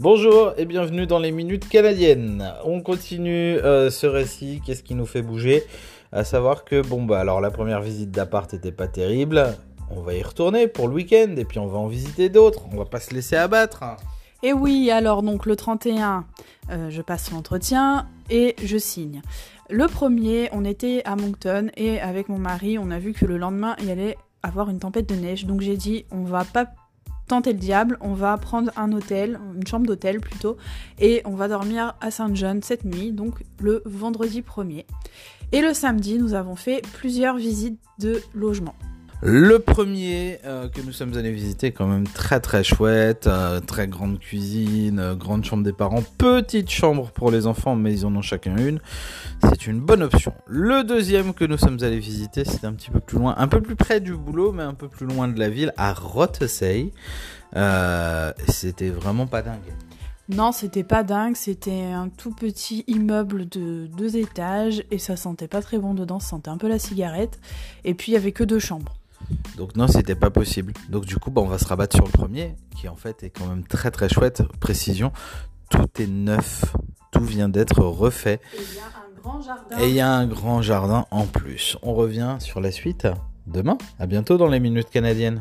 Bonjour et bienvenue dans les minutes canadiennes. On continue euh, ce récit. Qu'est-ce qui nous fait bouger? À savoir que bon bah alors la première visite d'appart était pas terrible. On va y retourner pour le week-end et puis on va en visiter d'autres. On va pas se laisser abattre. Et oui, alors donc le 31, euh, je passe l'entretien et je signe. Le premier, on était à Moncton et avec mon mari, on a vu que le lendemain, il allait avoir une tempête de neige. Donc j'ai dit, on va pas tenter le diable, on va prendre un hôtel, une chambre d'hôtel plutôt, et on va dormir à Saint John cette nuit, donc le vendredi 1er. Et le samedi, nous avons fait plusieurs visites de logement. Le premier euh, que nous sommes allés visiter, quand même très très chouette, euh, très grande cuisine, euh, grande chambre des parents, petite chambre pour les enfants, mais ils en ont chacun une. C'est une bonne option. Le deuxième que nous sommes allés visiter, c'est un petit peu plus loin, un peu plus près du boulot, mais un peu plus loin de la ville, à Rothesay. c'était vraiment pas dingue. Non, c'était pas dingue, c'était un tout petit immeuble de deux étages et ça sentait pas très bon dedans, ça sentait un peu la cigarette. Et puis il y avait que deux chambres. Donc non, c'était pas possible. Donc du coup, bah, on va se rabattre sur le premier, qui en fait est quand même très très chouette. Précision, tout est neuf, tout vient d'être refait. Et il y a un grand jardin. Et il y a un grand jardin en plus. On revient sur la suite demain. À bientôt dans les minutes canadiennes.